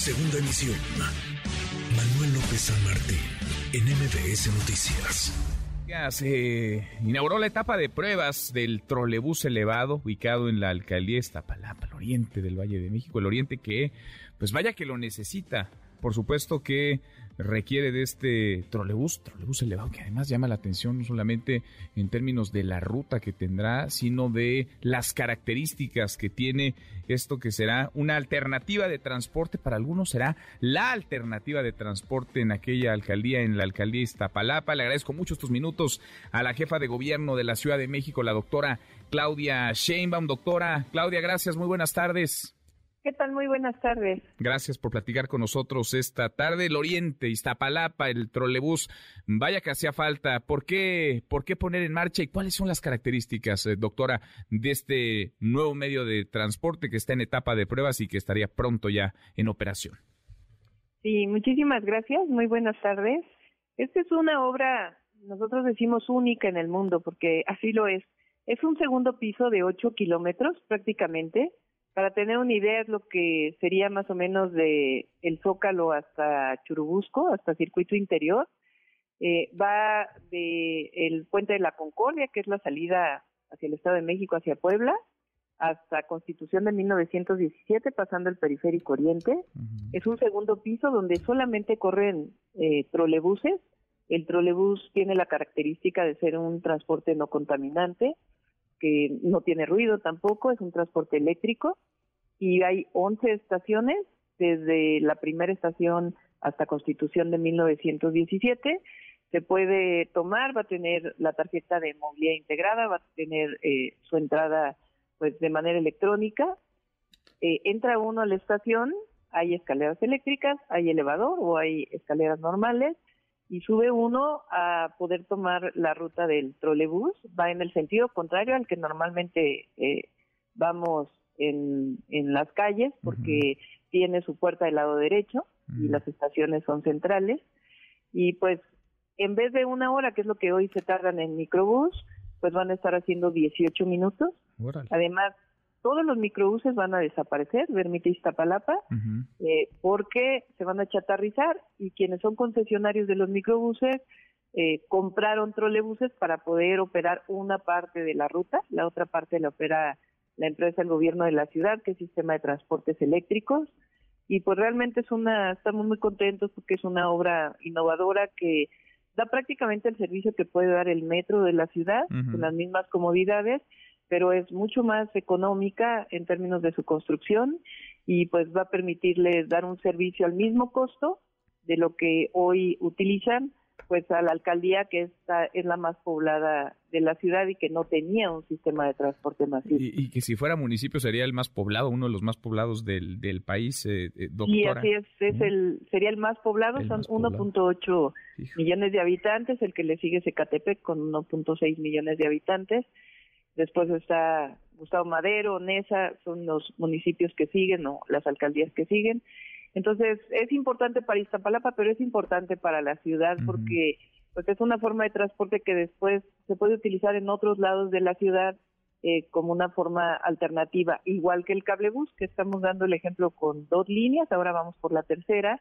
Segunda emisión. Manuel López San Martín, en MBS Noticias. Se inauguró la etapa de pruebas del trolebús elevado ubicado en la alcaldía Iztapalapa, el oriente del Valle de México, el oriente que, pues vaya que lo necesita. Por supuesto que requiere de este trolebús, trolebús elevado, que además llama la atención no solamente en términos de la ruta que tendrá, sino de las características que tiene esto que será una alternativa de transporte, para algunos será la alternativa de transporte en aquella alcaldía, en la alcaldía Iztapalapa. Le agradezco mucho estos minutos a la jefa de gobierno de la Ciudad de México, la doctora Claudia Sheinbaum. Doctora Claudia, gracias, muy buenas tardes. ¿Qué tal? Muy buenas tardes. Gracias por platicar con nosotros esta tarde. El Oriente, Iztapalapa, el trolebús, vaya que hacía falta. ¿Por qué, ¿Por qué poner en marcha y cuáles son las características, eh, doctora, de este nuevo medio de transporte que está en etapa de pruebas y que estaría pronto ya en operación? Sí, muchísimas gracias. Muy buenas tardes. Esta es una obra, nosotros decimos única en el mundo porque así lo es. Es un segundo piso de ocho kilómetros prácticamente para tener una idea es lo que sería más o menos de el Zócalo hasta Churubusco, hasta Circuito Interior. Eh, va de el Puente de la Concordia, que es la salida hacia el Estado de México, hacia Puebla, hasta Constitución de 1917, pasando el Periférico Oriente. Es un segundo piso donde solamente corren eh, trolebuses. El trolebús tiene la característica de ser un transporte no contaminante, que no tiene ruido tampoco, es un transporte eléctrico y hay 11 estaciones desde la primera estación hasta Constitución de 1917. Se puede tomar, va a tener la tarjeta de movilidad integrada, va a tener eh, su entrada pues de manera electrónica. Eh, entra uno a la estación, hay escaleras eléctricas, hay elevador o hay escaleras normales y sube uno a poder tomar la ruta del trolebús. Va en el sentido contrario al que normalmente eh, vamos en, en las calles porque tiene su puerta del lado derecho y las estaciones son centrales. Y pues en vez de una hora, que es lo que hoy se tardan en microbús, pues van a estar haciendo 18 minutos. Además, todos los microbuses van a desaparecer, Vermite Iztapalapa, eh, porque se van a chatarrizar y quienes son concesionarios de los microbuses eh, compraron trolebuses para poder operar una parte de la ruta, la otra parte la opera la empresa, el gobierno de la ciudad, que es Sistema de Transportes Eléctricos. Y pues realmente es una, estamos muy contentos porque es una obra innovadora que da prácticamente el servicio que puede dar el metro de la ciudad, con las mismas comodidades, pero es mucho más económica en términos de su construcción y pues va a permitirles dar un servicio al mismo costo de lo que hoy utilizan pues a la alcaldía que esta es la más poblada de la ciudad y que no tenía un sistema de transporte masivo. Y, que si fuera municipio sería el más poblado, uno de los más poblados del, del país, eh, eh doctora. Sí, así es, es el, sería el más poblado, son 1.8 millones de habitantes, el que le sigue es Ecatepec con 1.6 millones de habitantes, después está Gustavo Madero, Nesa, son los municipios que siguen o las alcaldías que siguen, entonces, es importante para Iztapalapa, pero es importante para la ciudad porque pues es una forma de transporte que después se puede utilizar en otros lados de la ciudad eh, como una forma alternativa, igual que el cablebús, que estamos dando el ejemplo con dos líneas, ahora vamos por la tercera,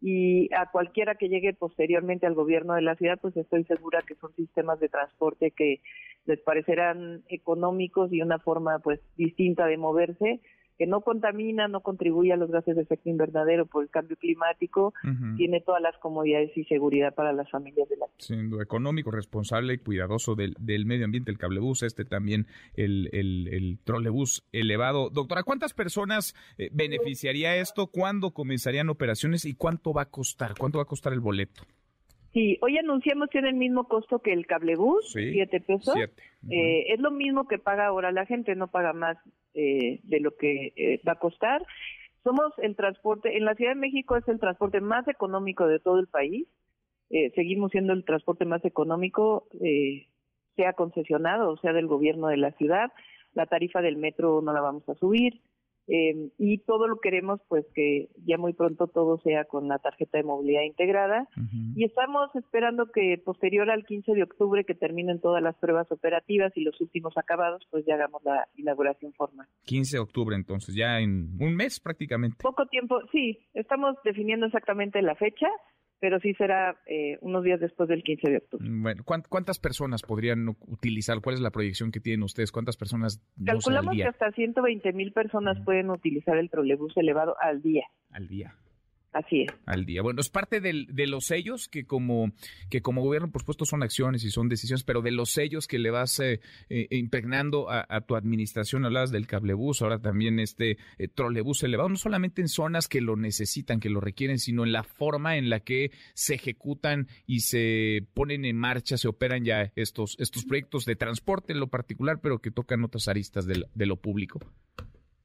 y a cualquiera que llegue posteriormente al gobierno de la ciudad, pues estoy segura que son sistemas de transporte que les parecerán económicos y una forma pues distinta de moverse que no contamina, no contribuye a los gases de efecto invernadero por el cambio climático, tiene todas las comodidades y seguridad para las familias de la Siendo económico, responsable y cuidadoso del, medio ambiente, el cablebús, este también, el, el, trolebús elevado. Doctora, ¿cuántas personas eh, beneficiaría esto? ¿Cuándo comenzarían operaciones y cuánto va a costar? ¿Cuánto va a costar el boleto? Sí, hoy anunciamos tiene el mismo costo que el cablebús, siete pesos. Eh, es lo mismo que paga ahora la gente, no paga más eh, de lo que eh, va a costar. Somos el transporte, en la Ciudad de México es el transporte más económico de todo el país. seguimos siendo el transporte más económico, sea concesionado o sea del gobierno de la ciudad. La tarifa del metro no la vamos a subir. Eh, y todo lo queremos pues que ya muy pronto todo sea con la tarjeta de movilidad integrada y estamos esperando que posterior al 15 de octubre que terminen todas las pruebas operativas y los últimos acabados pues ya hagamos la inauguración formal. 15 de octubre entonces, ya en un mes prácticamente. Poco tiempo, sí, estamos definiendo exactamente la fecha pero sí será eh, unos días después del 15 de octubre. Bueno, ¿cuántas personas podrían utilizar? ¿Cuál es la proyección que tienen ustedes? ¿Cuántas personas? Calculamos que hasta 120 mil personas pueden utilizar el trolebús elevado al día. Al día. Así es. Al día. Bueno, es parte de los sellos que como, que como gobierno, por supuesto, son acciones y son decisiones, pero de los sellos que le vas eh, eh, impregnando a, tu administración, hablabas del cablebús, ahora también este eh, trolebús elevado, no solamente en zonas que lo necesitan, que lo requieren, sino en la forma en la que se ejecutan y se ponen en marcha, se operan ya estos, estos proyectos de transporte en lo particular, pero que tocan otras aristas de lo público.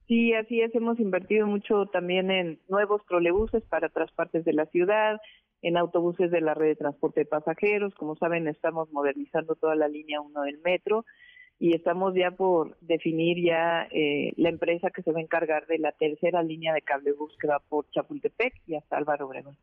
Sí, así es. Hemos invertido mucho también en nuevos trolebuses para otras partes de la ciudad, en autobuses de la red de transporte de pasajeros. Como saben, estamos modernizando toda la línea 1 del metro y estamos ya por definir ya eh, la empresa que se va a encargar de la tercera línea de cablebús que va por Chapultepec y hasta Álvaro Obregón.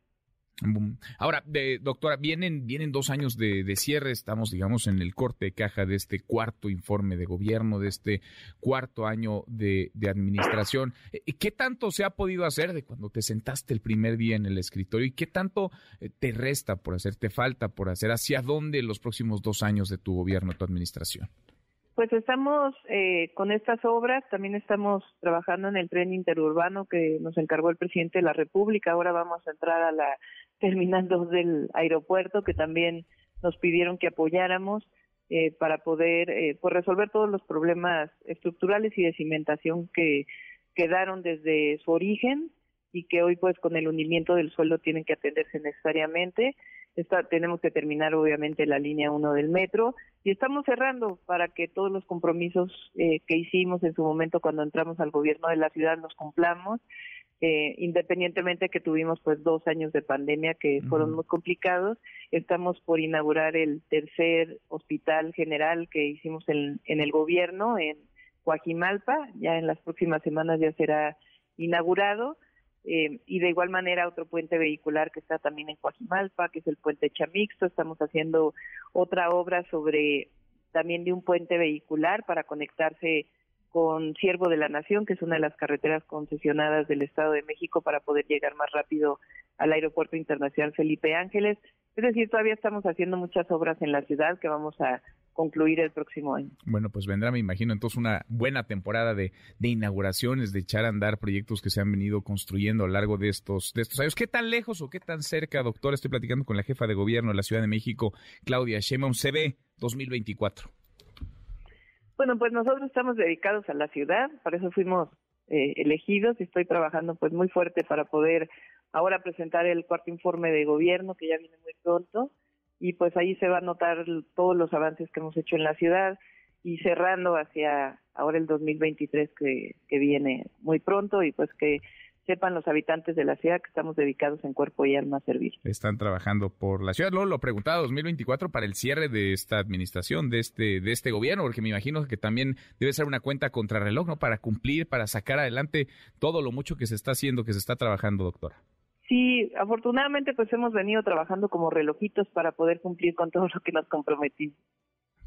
Ahora, doctora, vienen, vienen dos años de, cierre, estamos, digamos, en el corte de caja de este cuarto informe de gobierno, de este cuarto año de, administración. Eh, ¿Qué tanto se ha podido hacer de cuando te sentaste el primer día en el escritorio y qué tanto eh, te resta por hacer, te falta por hacer? ¿Hacia dónde los próximos dos años de tu gobierno, tu administración? Pues estamos eh, con estas obras, también estamos trabajando en el tren interurbano que nos encargó el presidente de la República. Ahora vamos a entrar a la terminal 2 del aeropuerto que también nos pidieron que apoyáramos eh, para poder eh, pues resolver todos los problemas estructurales y de cimentación que quedaron desde su origen y que hoy pues con el hundimiento del suelo tienen que atenderse necesariamente. tenemos que terminar obviamente la línea 1 del metro y estamos cerrando para que todos los compromisos eh, que hicimos en su momento cuando entramos al gobierno de la ciudad los cumplamos. Eh, independientemente que tuvimos pues dos años de pandemia que fueron muy complicados, estamos por inaugurar el tercer hospital general que hicimos en, en el gobierno en Coajimalpa, ya en las próximas semanas ya será inaugurado eh, y de igual manera otro puente vehicular que está también en Coajimalpa, que es el puente Chamixto. Estamos haciendo otra obra sobre también de un puente vehicular para conectarse con Siervo de la Nación, que es una de las carreteras concesionadas del Estado de México para poder llegar más rápido al Aeropuerto Internacional Felipe Ángeles. Es decir, todavía estamos haciendo muchas obras en la ciudad que vamos a concluir el próximo año. Bueno, pues vendrá, me imagino, entonces una buena temporada de, inauguraciones, de echar a andar proyectos que se han venido construyendo a lo largo de estos, de estos años. ¿Qué tan lejos o qué tan cerca, doctor? Estoy platicando con la jefa de gobierno de la Ciudad de México, Claudia Sheinbaum, se ve 2024. Bueno, pues nosotros estamos dedicados a la ciudad, por eso fuimos eh, elegidos. Y estoy trabajando pues muy fuerte para poder ahora presentar el cuarto informe de gobierno que ya viene muy pronto. Y pues ahí se va a notar todos los avances que hemos hecho en la ciudad y cerrando hacia ahora el 2023 que, que viene muy pronto y pues que sepan los habitantes de la ciudad que estamos dedicados en cuerpo y alma a servir. Están trabajando por la ciudad. Luego lo preguntaba 2024 para el cierre de esta administración, de este, de este gobierno, porque me imagino que también debe ser una cuenta contrarreloj, ¿no? Para cumplir, para sacar adelante todo lo mucho que se está haciendo, que se está trabajando, doctora. Sí, afortunadamente pues hemos venido trabajando como relojitos para poder cumplir con todo lo que nos comprometimos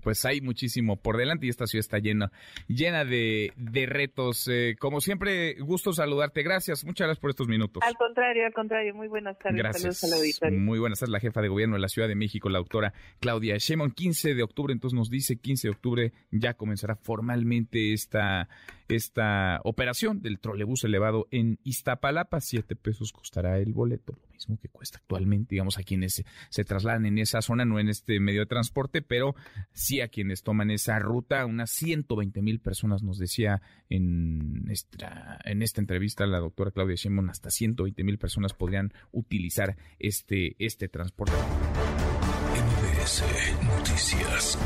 pues hay muchísimo por delante y esta ciudad está llena, llena de, de retos. Eh, como siempre, gusto saludarte. Gracias, muchas gracias por estos minutos. Al contrario, al contrario, muy buenas tardes. Gracias. Muy buenas tardes, la jefa de gobierno de la Ciudad de México, la doctora Claudia Sheinbaum. 15 de octubre, entonces nos dice 15 de octubre ya comenzará formalmente esta, esta operación del trolebús elevado en Iztapalapa. Siete pesos costará el boleto, mismo que cuesta actualmente, digamos, a quienes se, trasladan en esa zona, no en este medio de transporte, pero sí a quienes toman esa ruta. Unas 120 mil personas, nos decía en esta, en esta entrevista la doctora Claudia Sheinbaum, hasta 120 mil personas podrían utilizar este, este transporte. Noticias.